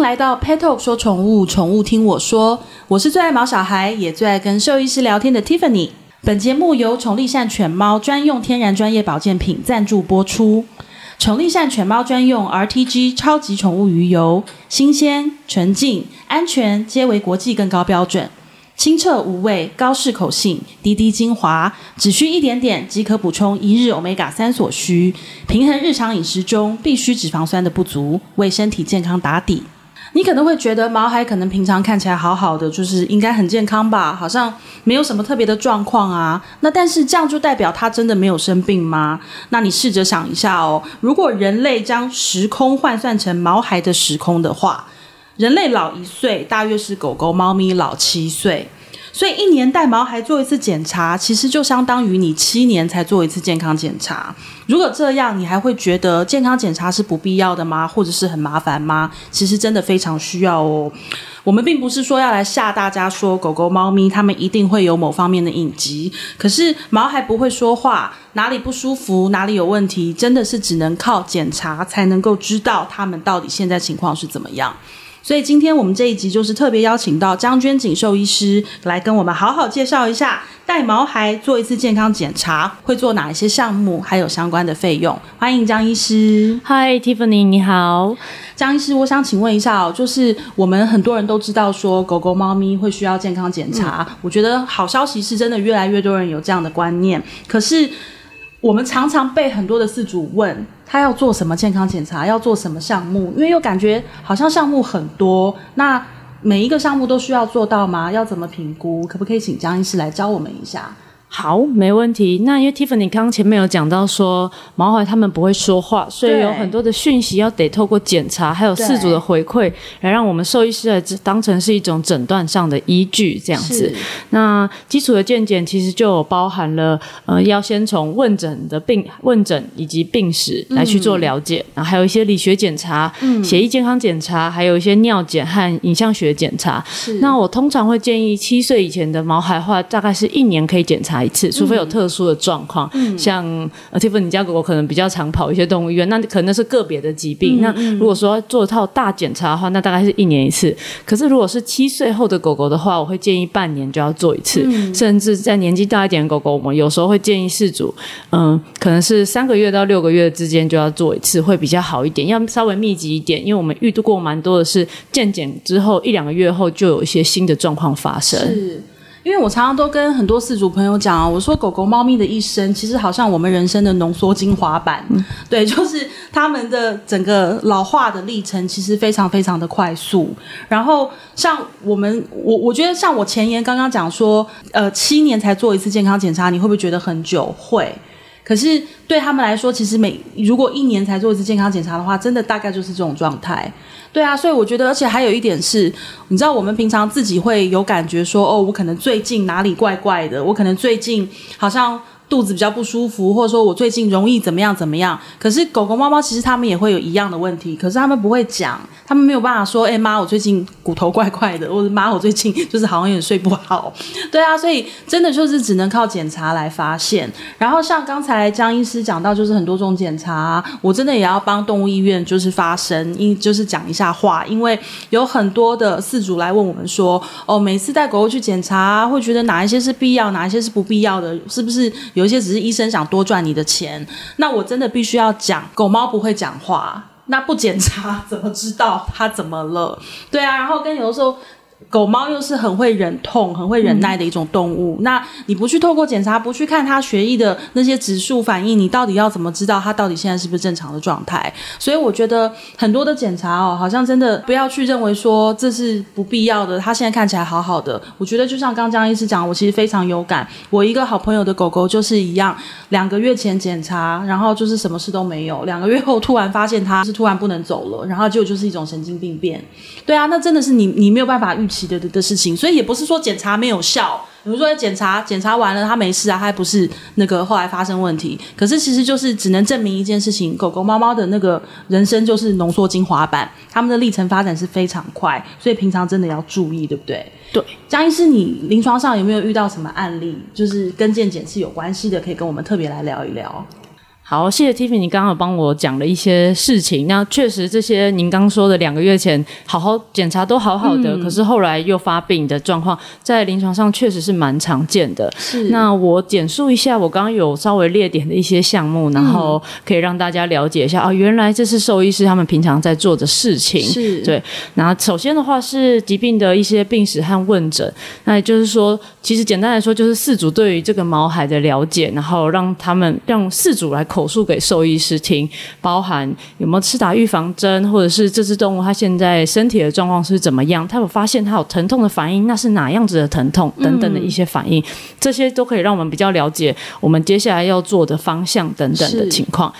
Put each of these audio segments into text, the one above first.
迎来到 Pet Talk 说宠物，宠物听我说。我是最爱毛小孩，也最爱跟兽医师聊天的 Tiffany。本节目由宠立善犬猫专用天然专业保健品赞助播出。宠立善犬猫专用 RTG 超级宠物鱼油，新鲜、纯净、安全，皆为国际更高标准。清澈无味，高适口性，滴滴精华，只需一点点即可补充一日 Omega 三所需，平衡日常饮食中必需脂肪酸的不足，为身体健康打底。你可能会觉得毛孩可能平常看起来好好的，就是应该很健康吧，好像没有什么特别的状况啊。那但是这样就代表它真的没有生病吗？那你试着想一下哦，如果人类将时空换算成毛孩的时空的话。人类老一岁，大约是狗狗、猫咪老七岁，所以一年带毛孩做一次检查，其实就相当于你七年才做一次健康检查。如果这样，你还会觉得健康检查是不必要的吗？或者是很麻烦吗？其实真的非常需要哦。我们并不是说要来吓大家，说狗狗、猫咪它们一定会有某方面的隐疾，可是毛孩不会说话，哪里不舒服，哪里有问题，真的是只能靠检查才能够知道它们到底现在情况是怎么样。所以今天我们这一集就是特别邀请到张娟锦兽医师来跟我们好好介绍一下带毛孩做一次健康检查会做哪一些项目，还有相关的费用。欢迎张医师。Hi Tiffany，你好。张医师，我想请问一下哦，就是我们很多人都知道说狗狗、猫咪会需要健康检查，嗯，我觉得好消息是真的越来越多人有这样的观念，可是。我们常常被很多的事主问，他要做什么健康检查，要做什么项目，因为又感觉好像项目很多，那每一个项目都需要做到吗？要怎么评估？可不可以请张医师来教我们一下？好，没问题。那因为 Tiffany 刚刚前面有讲到说，毛孩他们不会说话，所以有很多的讯息要得透过检查，还有饲主的回馈，来让我们兽医师来当成是一种诊断上的依据，这样子。那基础的健检其实就有包含了，呃，要先从问诊的病问诊以及病史来去做了解，嗯、然后还有一些理学检查、嗯、血液健康检查，还有一些尿检和影像学检查。那我通常会建议七岁以前的毛孩的话，大概是一年可以检查一次，除非有特殊的状况，嗯、像 Tiffany 你家狗狗可能比较常跑一些动物医院，那可能是个别的疾病。嗯、那如果说做一套大检查的话，那大概是一年一次。可是如果是七岁后的狗狗的话，我会建议半年就要做一次，嗯、甚至在年纪大一点的狗狗，我们有时候会建议饲主，嗯，可能是三个月到六个月之间就要做一次，会比较好一点，要稍微密集一点，因为我们遇到过蛮多的是健检之后一两个月后就有一些新的状况发生。是。因为我常常都跟很多饲主朋友讲啊，我说狗狗、猫咪的一生其实好像我们人生的浓缩精华版，嗯，对，就是他们的整个老化的历程其实非常非常的快速。然后像我们，我我觉得像我前言刚刚讲说，呃，七年才做一次健康检查，你会不会觉得很久？会。可是对他们来说，其实每如果一年才做一次健康检查的话，真的大概就是这种状态。对啊，所以我觉得，而且还有一点是，你知道，我们平常自己会有感觉说，哦，我可能最近哪里怪怪的，我可能最近好像。肚子比较不舒服，或者说我最近容易怎么样怎么样？可是狗狗、猫猫其实他们也会有一样的问题，可是他们不会讲，他们没有办法说：“哎妈，我最近骨头怪怪的，或者妈，我最近 就是好像有点睡不好。”对啊，所以真的就是只能靠检查来发现。然后像刚才张医师讲到，就是很多种检查，我真的也要帮动物医院就是发声，因就是讲一下话，因为有很多的饲主来问我们说：“哦，每次带狗狗去检查，会觉得哪一些是必要，哪一些是不必要的？是不是？”一些只是医生想多赚你的钱，那我真的必须要讲，狗猫不会讲话，那不检查怎么知道它怎么了？对啊，然后跟有的时候。狗猫又是很会忍痛、很会忍耐的一种动物。嗯、那你不去透过检查，不去看它血液的那些指数反应，你到底要怎么知道它到底现在是不是正常的状态？所以我觉得很多的检查哦，好像真的不要去认为说这是不必要的。它现在看起来好好的，我觉得就像刚刚张医师讲，我其实非常有感。我一个好朋友的狗狗就是一样，两个月前检查，然后就是什么事都没有，两个月后突然发现它是突然不能走了，然后结果就是一种神经病变。对啊，那真的是你你没有办法预期。的的的事情，所以也不是说检查没有效。比如说检查检查完了，他没事啊，他还不是那个后来发生问题。可是其实就是只能证明一件事情：狗狗猫猫的那个人生就是浓缩精华版，他们的历程发展是非常快，所以平常真的要注意，对不对？对，张医师，你临床上有没有遇到什么案例，就是跟健检是有关系的，可以跟我们特别来聊一聊？好，谢谢 Tiffany，你刚刚有帮我讲了一些事情。那确实，这些您刚说的两个月前好好检查都好好的，嗯、可是后来又发病的状况，在临床上确实是蛮常见的。是。那我简述一下，我刚刚有稍微列点的一些项目，然后可以让大家了解一下啊、原来这是兽医师他们平常在做的事情。是。对。那首先的话是疾病的一些病史和问诊，那也就是说，其实简单来说就是饲主对于这个毛孩的了解，然后让他们让饲主来口述给兽医师听，包含有没有吃打预防针，或者是这只动物它现在身体的状况是怎么样，它有发现它有疼痛的反应，那是哪样子的疼痛等等的一些反应，嗯、这些都可以让我们比较了解我们接下来要做的方向等等的情况。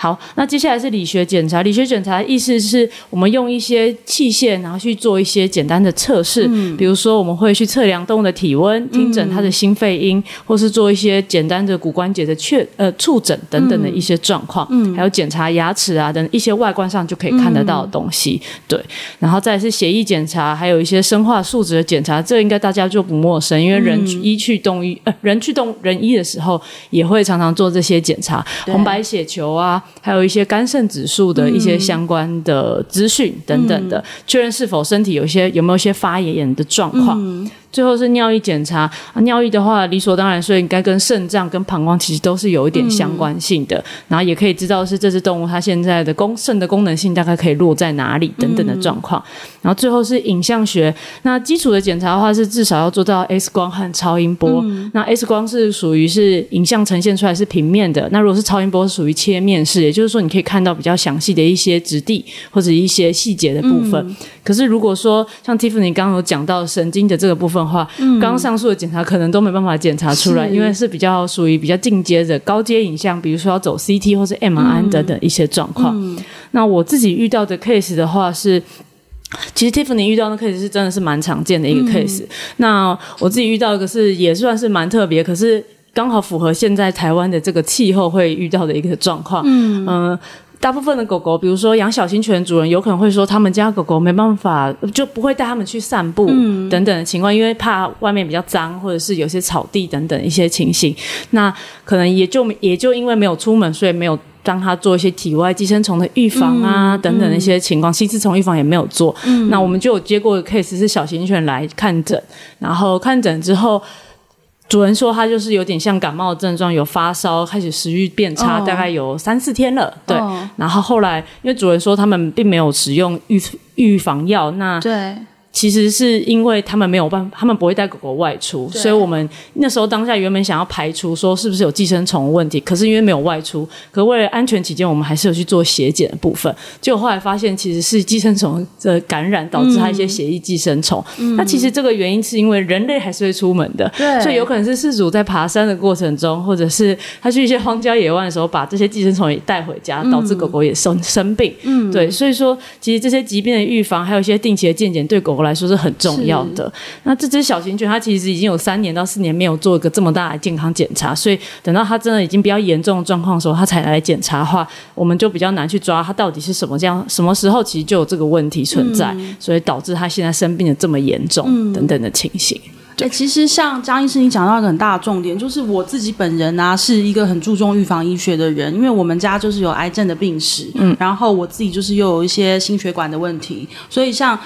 好，那接下来是理学检查。理学检查的意思是我们用一些器械，然后去做一些简单的测试。嗯，比如说我们会去测量动物的体温，听诊它的心肺音，嗯，或是做一些简单的骨关节的确呃触诊等等的一些状况。嗯，还有检查牙齿啊等一些外观上就可以看得到的东西。嗯，对，然后再来是血液检查，还有一些生化数值的检查。这应该大家就不陌生，因为人医去动医呃人去动人医的时候，也会常常做这些检查，红白血球啊。还有一些肝肾指数的一些相关的资讯等等的，确认是否身体有一些有没有一些发炎的状况。最后是尿液检查，啊、尿液的话理所当然，所以应该跟肾脏跟膀胱其实都是有一点相关性的。嗯、然后也可以知道是这只动物它现在的功肾的功能性大概可以落在哪里等等的状况。嗯、然后最后是影像学，那基础的检查的话是至少要做到 X 光和超音波。嗯、那 X 光是属于是影像呈现出来是平面的，那如果是超音波是属于切面式，也就是说你可以看到比较详细的一些质地或者一些细节的部分。嗯、可是如果说像 Tiffany 刚刚有讲到神经的这个部分。的话，刚刚上述的检查可能都没办法检查出来，因为是比较属于比较进阶的高阶影像，比如说要走 CT 或是 MRI 等等一些状况。嗯嗯、那我自己遇到的 case 的话是，其实 Tiffany 遇到的 case 是真的是蛮常见的一个 case。嗯、那我自己遇到一个是也算是蛮特别，可是刚好符合现在台湾的这个气候会遇到的一个状况。嗯。呃大部分的狗狗，比如说养小型犬的主人，有可能会说他们家狗狗没办法，就不会带他们去散步等等的情况，因为怕外面比较脏，或者是有些草地等等一些情形。那可能也就也就因为没有出门，所以没有让他做一些体外寄生虫的预防啊等等的一些情况，吸丝虫预防也没有做。那我们就有接过的 case 是小型犬来看诊，然后看诊之后。主人说他就是有点像感冒的症状，有发烧，开始食欲变差，oh. 大概有三四天了。对，oh. 然后后来因为主人说他们并没有使用预预防药，那对。其实是因为他们没有办法，他们不会带狗狗外出，所以我们那时候当下原本想要排除说是不是有寄生虫问题，可是因为没有外出，可为了安全起见，我们还是有去做血检的部分。结果后来发现其实是寄生虫的感染导致它一些血液寄生虫。嗯、那其实这个原因是因为人类还是会出门的，对所以有可能是事主在爬山的过程中，或者是他去一些荒郊野外的时候，把这些寄生虫也带回家，导致狗狗也生生病。嗯，对，所以说其实这些疾病的预防，还有一些定期的健检，对狗狗来说是很重要的。那这只小型犬，它其实已经有三年到四年没有做一个这么大的健康检查，所以等到它真的已经比较严重的状况的时候，它才来检查的话，我们就比较难去抓它到底是什么这样，什么时候其实就有这个问题存在，嗯、所以导致它现在生病的这么严重、嗯、等等的情形。对，其实像张医师你讲到一个很大的重点，就是我自己本人啊是一个很注重预防医学的人，因为我们家就是有癌症的病史，嗯，然后我自己就是又有一些心血管的问题，所以像。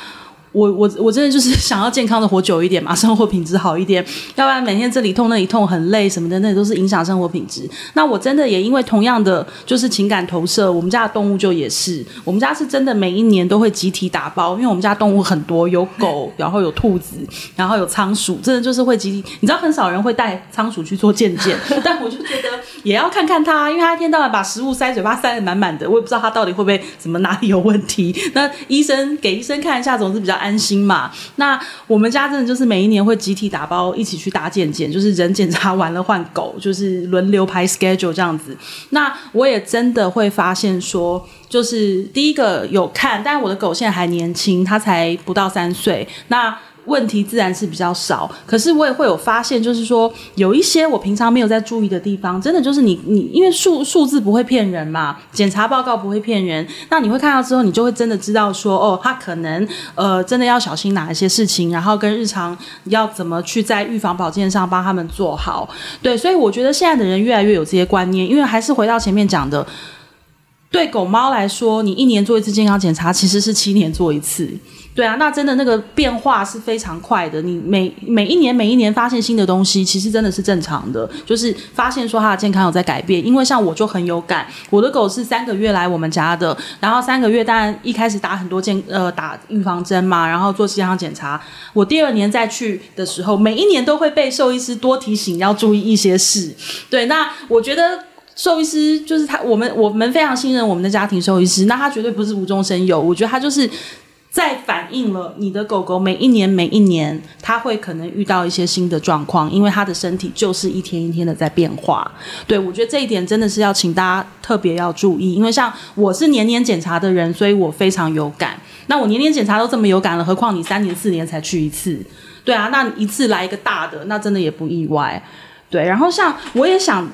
我我我真的就是 想要健康的活久一点嘛，生活品质好一点，要不然每天这里痛那里痛很累什么的，那都是影响生活品质。那我真的也因为同样的就是情感投射，我们家的动物就也是，我们家是真的每一年都会集体打包，因为我们家动物很多，有狗，然后有兔子，然后有仓鼠，真的就是会集体。你知道很少人会带仓鼠去做健健，但我就觉得也要看看它，因为它一天到晚把食物塞嘴巴塞得满满的，我也不知道它到底会不会什么哪里有问题。那医生给医生看一下总是比较。安心嘛？那我们家真的就是每一年会集体打包一起去打健检，就是人检查完了换狗，就是轮流排 schedule 这样子。那我也真的会发现说，就是第一个有看，但我的狗现在还年轻，它才不到三岁。那问题自然是比较少，可是我也会有发现，就是说有一些我平常没有在注意的地方，真的就是你你因为数数字不会骗人嘛，检查报告不会骗人，那你会看到之后，你就会真的知道说，哦，他可能呃真的要小心哪一些事情，然后跟日常要怎么去在预防保健上帮他们做好。对，所以我觉得现在的人越来越有这些观念，因为还是回到前面讲的，对狗猫来说，你一年做一次健康检查，其实是七年做一次。对啊，那真的那个变化是非常快的。你每每一年每一年发现新的东西，其实真的是正常的。就是发现说它的健康有在改变，因为像我就很有感，我的狗是三个月来我们家的，然后三个月当然一开始打很多健呃打预防针嘛，然后做健康检查。我第二年再去的时候，每一年都会被兽医师多提醒要注意一些事。对，那我觉得兽医师就是他，我们我们非常信任我们的家庭兽医师，那他绝对不是无中生有，我觉得他就是。在反映了你的狗狗每一年每一年，它会可能遇到一些新的状况，因为它的身体就是一天一天的在变化。对，我觉得这一点真的是要请大家特别要注意，因为像我是年年检查的人，所以我非常有感。那我年年检查都这么有感了，何况你三年四年才去一次？对啊，那一次来一个大的，那真的也不意外。对，然后像我也想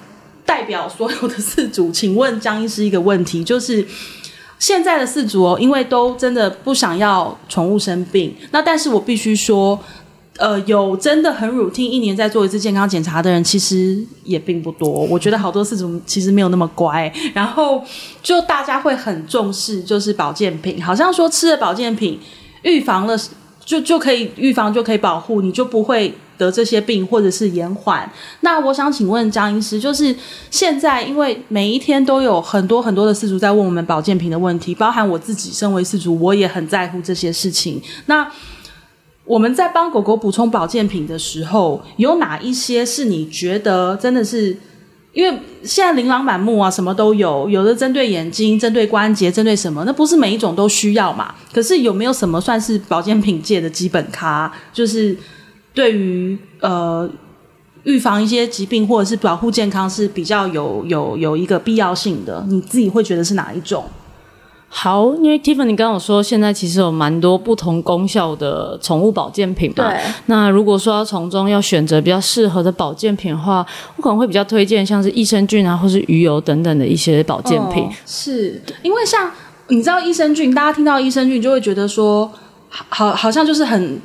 代表所有的饲主，请问江医师一个问题，就是。现在的四主哦，因为都真的不想要宠物生病，那但是我必须说，呃，有真的很 routine 一年再做一次健康检查的人，其实也并不多。我觉得好多四主其实没有那么乖，然后就大家会很重视，就是保健品，好像说吃了保健品，预防了就就可以预防就可以保护，你就不会。得这些病或者是延缓，那我想请问江医师，就是现在因为每一天都有很多很多的饲主在问我们保健品的问题，包含我自己身为饲主，我也很在乎这些事情。那我们在帮狗狗补充保健品的时候，有哪一些是你觉得真的是？因为现在琳琅满目啊，什么都有，有的针对眼睛，针对关节，针对什么？那不是每一种都需要嘛？可是有没有什么算是保健品界的基本咖？就是。对于呃预防一些疾病或者是保护健康是比较有有有一个必要性的，你自己会觉得是哪一种？好，因为 Tiffany 刚刚有说，现在其实有蛮多不同功效的宠物保健品嘛。对。那如果说要从中要选择比较适合的保健品的话，我可能会比较推荐像是益生菌啊，或是鱼油等等的一些保健品。哦、是因为像你知道益生菌，大家听到益生菌就会觉得说，好好像就是很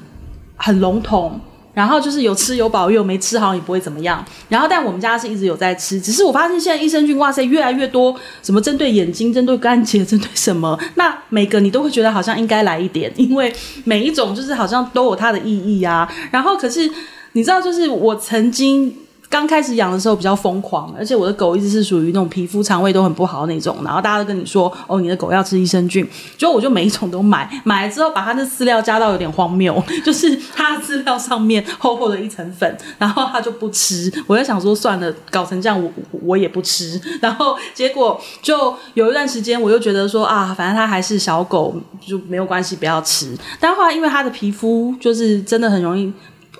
很笼统。然后就是有吃有保佑，没吃好也不会怎么样。然后，但我们家是一直有在吃，只是我发现现在益生菌，哇塞，越来越多，什么针对眼睛、针对关节、针对什么，那每个你都会觉得好像应该来一点，因为每一种就是好像都有它的意义啊。然后，可是你知道，就是我曾经。刚开始养的时候比较疯狂，而且我的狗一直是属于那种皮肤肠胃都很不好那种，然后大家都跟你说，哦，你的狗要吃益生菌，结果我就每一种都买，买了之后把它的饲料加到有点荒谬，就是它的饲料上面厚厚的一层粉，然后它就不吃，我就想说算了，搞成这样我我也不吃，然后结果就有一段时间我又觉得说啊，反正它还是小狗就没有关系，不要吃，但后来因为它的皮肤就是真的很容易。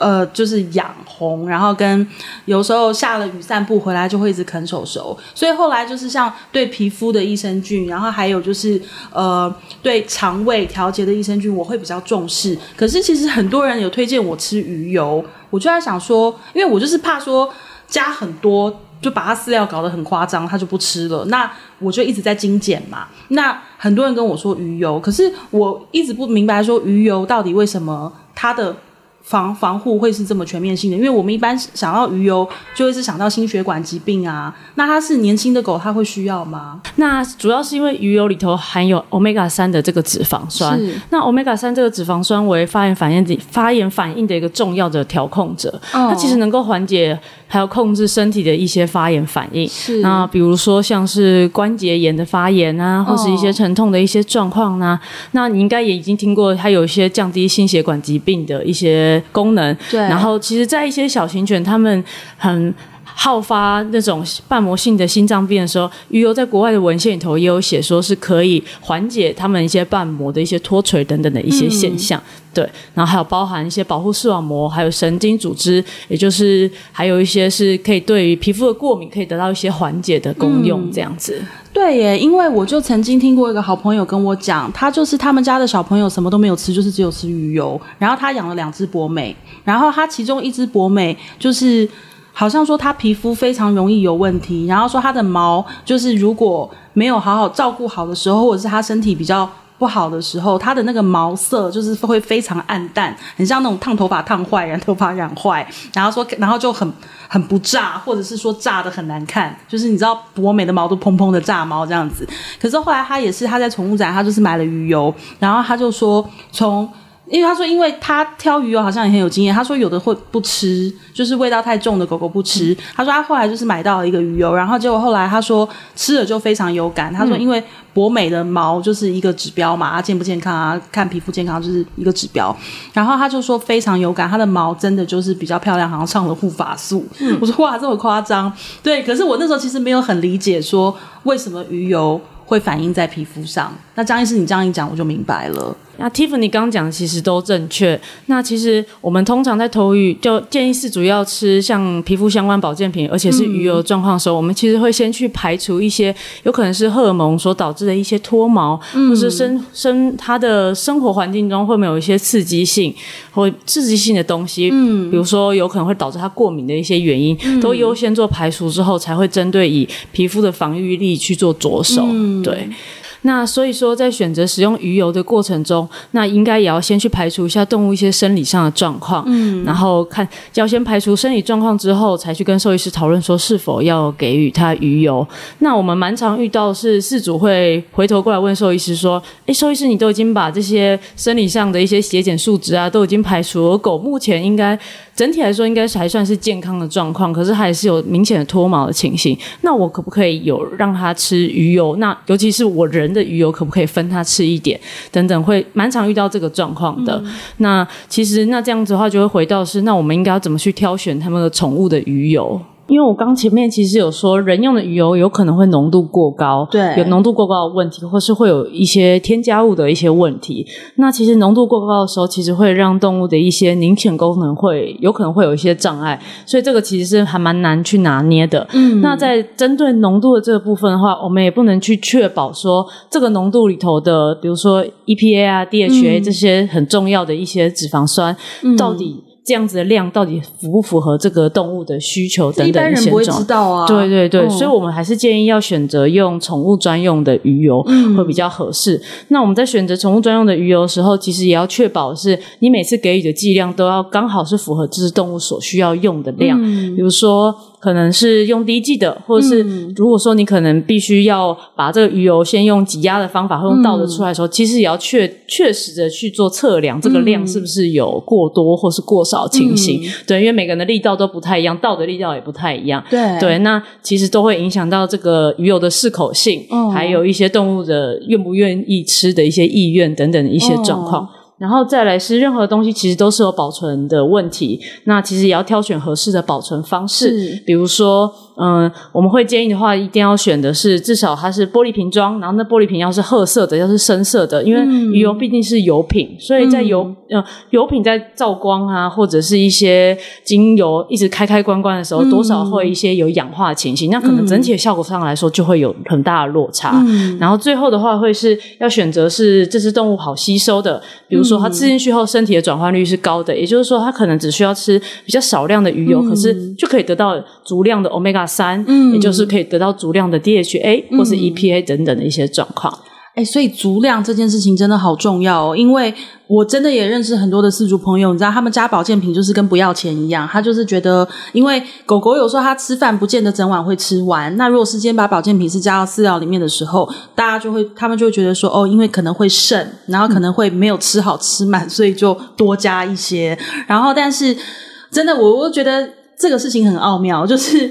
呃，就是痒红，然后跟有时候下了雨散步回来就会一直啃手手，所以后来就是像对皮肤的益生菌，然后还有就是呃对肠胃调节的益生菌，我会比较重视。可是其实很多人有推荐我吃鱼油，我就在想说，因为我就是怕说加很多，就把它饲料搞得很夸张，他就不吃了。那我就一直在精简嘛。那很多人跟我说鱼油，可是我一直不明白说鱼油到底为什么它的。防防护会是这么全面性的，因为我们一般想到鱼油，就会是想到心血管疾病啊。那它是年轻的狗，它会需要吗？那主要是因为鱼油里头含有 Omega 三的这个脂肪酸。是。那 Omega 三这个脂肪酸为发炎反应的发炎反应的一个重要的调控者，哦、它其实能够缓解还有控制身体的一些发炎反应。是。那比如说像是关节炎的发炎啊，或是一些疼痛的一些状况呢、啊哦。那你应该也已经听过，它有一些降低心血管疾病的一些。功能，对，然后其实，在一些小型犬，它们很好发那种瓣膜性的心脏病的时候，鱼油在国外的文献里头也有写说是可以缓解他们一些瓣膜的一些脱垂等等的一些现象。嗯、对，然后还有包含一些保护视网膜，还有神经组织，也就是还有一些是可以对于皮肤的过敏可以得到一些缓解的功用，这样子。嗯、对耶，因为我就曾经听过一个好朋友跟我讲，他就是他们家的小朋友什么都没有吃，就是只有吃鱼油，然后他养了两只博美，然后他其中一只博美就是。好像说他皮肤非常容易有问题，然后说他的毛就是如果没有好好照顾好的时候，或者是他身体比较不好的时候，他的那个毛色就是会非常暗淡，很像那种烫头发烫坏、染头发染坏，然后说然后就很很不炸，或者是说炸得很难看，就是你知道博美的毛都蓬蓬的炸毛这样子。可是后来他也是他在宠物展，他就是买了鱼油，然后他就说从。因为他说，因为他挑鱼油好像也很有经验。他说有的会不吃，就是味道太重的狗狗不吃。他说他后来就是买到了一个鱼油，然后结果后来他说吃了就非常有感。他说因为博美的毛就是一个指标嘛，它健不健康啊，看皮肤健康就是一个指标。然后他就说非常有感，他的毛真的就是比较漂亮，好像上了护发素。嗯，我说哇，这么夸张？对，可是我那时候其实没有很理解说为什么鱼油会反映在皮肤上。那张医师你这样一讲，我就明白了。那 Tiffany 刚刚讲的其实都正确。那其实我们通常在投鱼，就建议是主要吃像皮肤相关保健品，而且是鱼油状况的时候，嗯、我们其实会先去排除一些有可能是荷尔蒙所导致的一些脱毛，嗯、或是生生它的生活环境中会没有一些刺激性或刺激性的东西，嗯，比如说有可能会导致它过敏的一些原因，嗯、都优先做排除之后，才会针对以皮肤的防御力去做着手，嗯、对。那所以说，在选择使用鱼油的过程中，那应该也要先去排除一下动物一些生理上的状况，嗯，然后看要先排除生理状况之后，才去跟兽医师讨论说是否要给予它鱼油。那我们蛮常遇到的是饲主会回头过来问兽医师说：“诶，兽医师，你都已经把这些生理上的一些血检数值啊，都已经排除了，狗目前应该。”整体来说，应该是还算是健康的状况，可是还是有明显的脱毛的情形。那我可不可以有让他吃鱼油？那尤其是我人的鱼油，可不可以分他吃一点？等等，会蛮常遇到这个状况的。嗯、那其实那这样子的话，就会回到是，那我们应该要怎么去挑选他们的宠物的鱼油？因为我刚前面其实有说，人用的鱼油有可能会浓度过高，对，有浓度过高的问题，或是会有一些添加物的一些问题。那其实浓度过高的时候，其实会让动物的一些凝潜功能会有可能会有一些障碍，所以这个其实是还蛮难去拿捏的。嗯，那在针对浓度的这个部分的话，我们也不能去确保说这个浓度里头的，比如说 EPA 啊、DHA 这些很重要的一些脂肪酸，嗯，到底。这样子的量到底符不符合这个动物的需求等等一些状况？一般人不会知道啊。对对对，嗯、所以我们还是建议要选择用宠物专用的鱼油会比较合适。嗯、那我们在选择宠物专用的鱼油的时候，其实也要确保是你每次给予的剂量都要刚好是符合这只动物所需要用的量，嗯、比如说。可能是用滴剂的，或者是如果说你可能必须要把这个鱼油先用挤压的方法，或用倒的出来的时候，嗯、其实也要确确实的去做测量，这个量是不是有过多或是过少情形。嗯、对，因为每个人的力道都不太一样，倒的力道也不太一样。对对，那其实都会影响到这个鱼油的适口性，哦、还有一些动物的愿不愿意吃的一些意愿等等的一些状况。哦然后再来是任何东西其实都是有保存的问题，那其实也要挑选合适的保存方式，比如说。嗯，我们会建议的话，一定要选的是至少它是玻璃瓶装，然后那玻璃瓶要是褐色的，要是深色的，因为鱼油毕竟是油品，嗯、所以在油呃油品在照光啊，或者是一些精油一直开开关关的时候，嗯、多少会一些有氧化的情形，那可能整体的效果上来说就会有很大的落差。嗯、然后最后的话，会是要选择是这只动物好吸收的，比如说它吃进去后身体的转换率是高的，也就是说它可能只需要吃比较少量的鱼油，嗯、可是就可以得到足量的 Omega。三，嗯，也就是可以得到足量的 DHA、嗯、或是 EPA 等等的一些状况。哎，所以足量这件事情真的好重要哦，因为我真的也认识很多的饲主朋友，你知道他们家保健品就是跟不要钱一样，他就是觉得，因为狗狗有时候它吃饭不见得整晚会吃完，那如果是今天把保健品是加到饲料里面的时候，大家就会，他们就会觉得说，哦，因为可能会剩，然后可能会没有吃好吃满，所以就多加一些。然后，但是真的，我我觉得这个事情很奥妙，就是。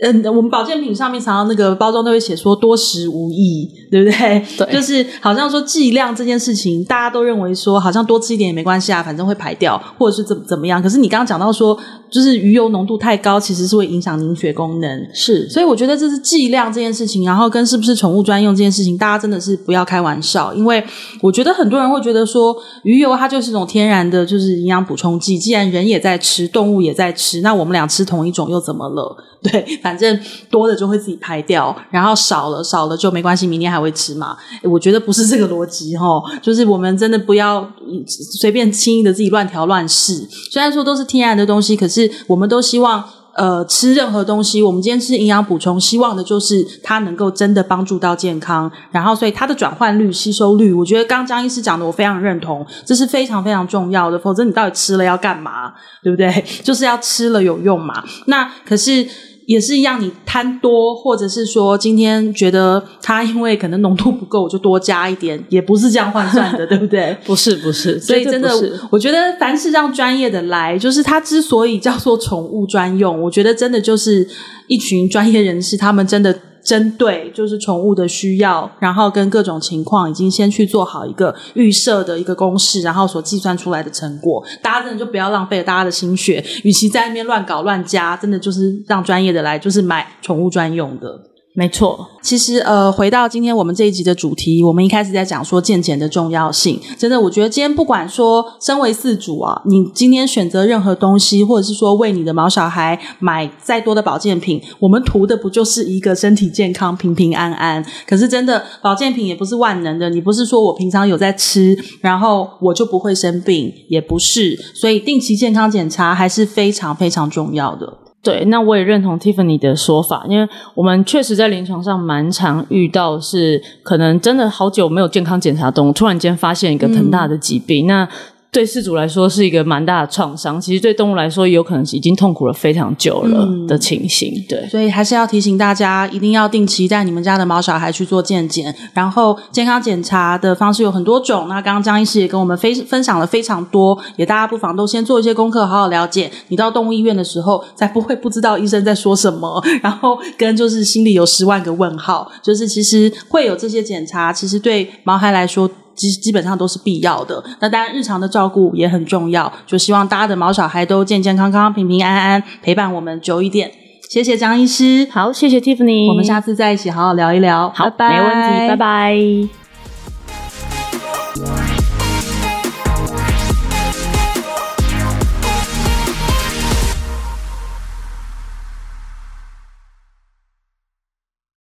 嗯，我们保健品上面常常那个包装都会写说多食无益，对不对？对，就是好像说剂量这件事情，大家都认为说好像多吃一点也没关系啊，反正会排掉，或者是怎么怎么样。可是你刚刚讲到说，就是鱼油浓度太高，其实是会影响凝血功能。是，所以我觉得这是剂量这件事情，然后跟是不是宠物专用这件事情，大家真的是不要开玩笑，因为我觉得很多人会觉得说鱼油它就是一种天然的，就是营养补充剂。既然人也在吃，动物也在吃，那我们俩吃同一种又怎么了？对，反正多的就会自己排掉，然后少了少了就没关系，明天还会吃嘛。我觉得不是这个逻辑哦，就是我们真的不要随便轻易的自己乱调乱试。虽然说都是天然的东西，可是我们都希望，呃，吃任何东西，我们今天吃营养补充，希望的就是它能够真的帮助到健康。然后，所以它的转换率、吸收率，我觉得刚张医师讲的，我非常认同，这是非常非常重要的。否则你到底吃了要干嘛？对不对？就是要吃了有用嘛。那可是。也是一样，你贪多，或者是说今天觉得它因为可能浓度不够，我就多加一点，也不是这样换算的，对不对？不是，不是。所以真的，我觉得凡是让专业的来，就是它之所以叫做宠物专用，我觉得真的就是一群专业人士，他们真的。针对就是宠物的需要，然后跟各种情况，已经先去做好一个预设的一个公式，然后所计算出来的成果，大家真的就不要浪费大家的心血，与其在那边乱搞乱加，真的就是让专业的来，就是买宠物专用的。没错，其实呃，回到今天我们这一集的主题，我们一开始在讲说健检的重要性。真的，我觉得今天不管说身为饲主啊，你今天选择任何东西，或者是说为你的毛小孩买再多的保健品，我们图的不就是一个身体健康、平平安安？可是真的，保健品也不是万能的，你不是说我平常有在吃，然后我就不会生病，也不是。所以定期健康检查还是非常非常重要的。对，那我也认同 Tiffany 的说法，因为我们确实在临床上蛮常遇到，是可能真的好久没有健康检查动物，突然间发现一个很大的疾病，嗯、那。对饲主来说是一个蛮大的创伤，其实对动物来说有可能已经痛苦了非常久了的情形。嗯、对，所以还是要提醒大家，一定要定期带你们家的毛小孩去做健检。然后健康检查的方式有很多种，那刚刚江医师也跟我们分分享了非常多，也大家不妨都先做一些功课，好好了解。你到动物医院的时候，才不会不知道医生在说什么，然后跟就是心里有十万个问号。就是其实会有这些检查，其实对毛孩来说。基基本上都是必要的，那当然日常的照顾也很重要，就希望大家的毛小孩都健健康康、平平安安，陪伴我们久一点。谢谢张医师，好，谢谢 Tiffany，我们下次再一起好好聊一聊，好，拜拜，没问题，拜拜。